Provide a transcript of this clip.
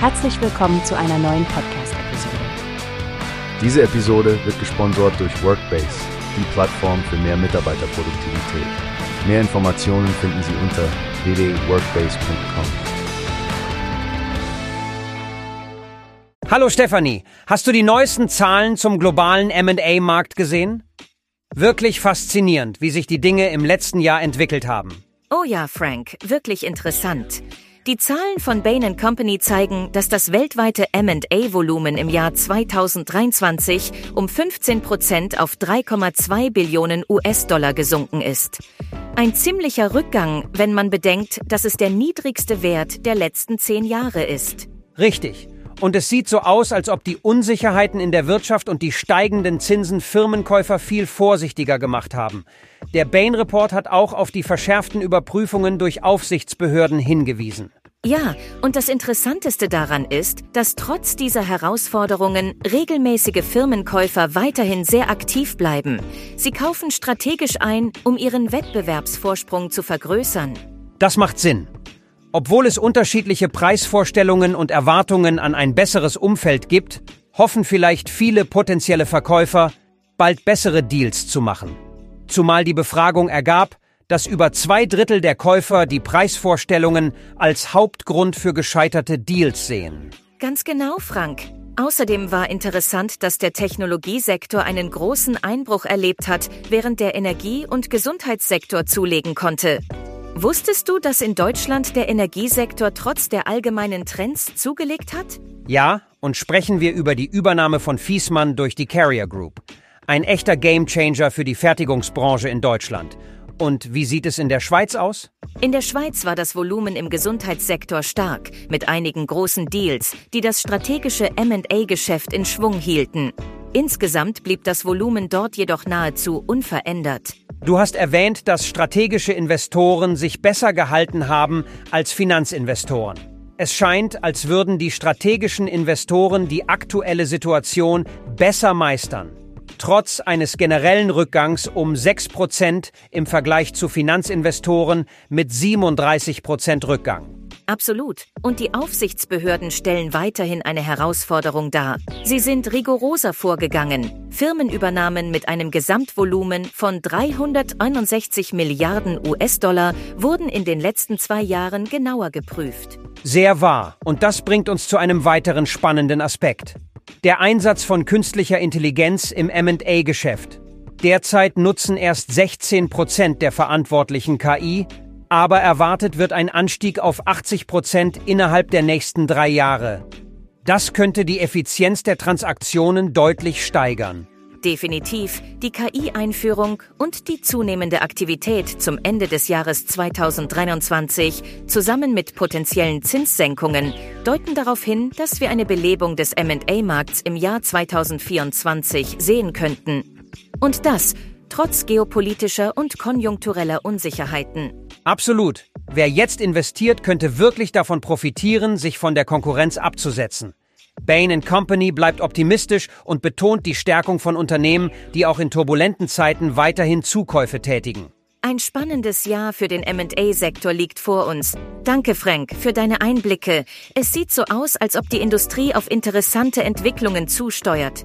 Herzlich willkommen zu einer neuen Podcast-Episode. Diese Episode wird gesponsert durch Workbase, die Plattform für mehr Mitarbeiterproduktivität. Mehr Informationen finden Sie unter www.workbase.com. Hallo Stefanie, hast du die neuesten Zahlen zum globalen MA-Markt gesehen? Wirklich faszinierend, wie sich die Dinge im letzten Jahr entwickelt haben. Oh ja, Frank, wirklich interessant. Die Zahlen von Bain Company zeigen, dass das weltweite M&A-Volumen im Jahr 2023 um 15 Prozent auf 3,2 Billionen US-Dollar gesunken ist. Ein ziemlicher Rückgang, wenn man bedenkt, dass es der niedrigste Wert der letzten zehn Jahre ist. Richtig. Und es sieht so aus, als ob die Unsicherheiten in der Wirtschaft und die steigenden Zinsen Firmenkäufer viel vorsichtiger gemacht haben. Der Bain Report hat auch auf die verschärften Überprüfungen durch Aufsichtsbehörden hingewiesen. Ja, und das Interessanteste daran ist, dass trotz dieser Herausforderungen regelmäßige Firmenkäufer weiterhin sehr aktiv bleiben. Sie kaufen strategisch ein, um ihren Wettbewerbsvorsprung zu vergrößern. Das macht Sinn. Obwohl es unterschiedliche Preisvorstellungen und Erwartungen an ein besseres Umfeld gibt, hoffen vielleicht viele potenzielle Verkäufer, bald bessere Deals zu machen. Zumal die Befragung ergab, dass über zwei Drittel der Käufer die Preisvorstellungen als Hauptgrund für gescheiterte Deals sehen. Ganz genau, Frank. Außerdem war interessant, dass der Technologiesektor einen großen Einbruch erlebt hat, während der Energie- und Gesundheitssektor zulegen konnte. Wusstest du, dass in Deutschland der Energiesektor trotz der allgemeinen Trends zugelegt hat? Ja, und sprechen wir über die Übernahme von Fiesmann durch die Carrier Group. Ein echter Gamechanger für die Fertigungsbranche in Deutschland. Und wie sieht es in der Schweiz aus? In der Schweiz war das Volumen im Gesundheitssektor stark, mit einigen großen Deals, die das strategische MA-Geschäft in Schwung hielten. Insgesamt blieb das Volumen dort jedoch nahezu unverändert. Du hast erwähnt, dass strategische Investoren sich besser gehalten haben als Finanzinvestoren. Es scheint, als würden die strategischen Investoren die aktuelle Situation besser meistern trotz eines generellen Rückgangs um 6% im Vergleich zu Finanzinvestoren mit 37% Rückgang. Absolut. Und die Aufsichtsbehörden stellen weiterhin eine Herausforderung dar. Sie sind rigoroser vorgegangen. Firmenübernahmen mit einem Gesamtvolumen von 361 Milliarden US-Dollar wurden in den letzten zwei Jahren genauer geprüft. Sehr wahr. Und das bringt uns zu einem weiteren spannenden Aspekt. Der Einsatz von künstlicher Intelligenz im MA-Geschäft. Derzeit nutzen erst 16 Prozent der Verantwortlichen KI, aber erwartet wird ein Anstieg auf 80 Prozent innerhalb der nächsten drei Jahre. Das könnte die Effizienz der Transaktionen deutlich steigern. Definitiv. Die KI-Einführung und die zunehmende Aktivität zum Ende des Jahres 2023 zusammen mit potenziellen Zinssenkungen deuten darauf hin, dass wir eine Belebung des MA-Markts im Jahr 2024 sehen könnten. Und das trotz geopolitischer und konjunktureller Unsicherheiten. Absolut. Wer jetzt investiert, könnte wirklich davon profitieren, sich von der Konkurrenz abzusetzen. Bain Company bleibt optimistisch und betont die Stärkung von Unternehmen, die auch in turbulenten Zeiten weiterhin Zukäufe tätigen. Ein spannendes Jahr für den MA-Sektor liegt vor uns. Danke, Frank, für deine Einblicke. Es sieht so aus, als ob die Industrie auf interessante Entwicklungen zusteuert.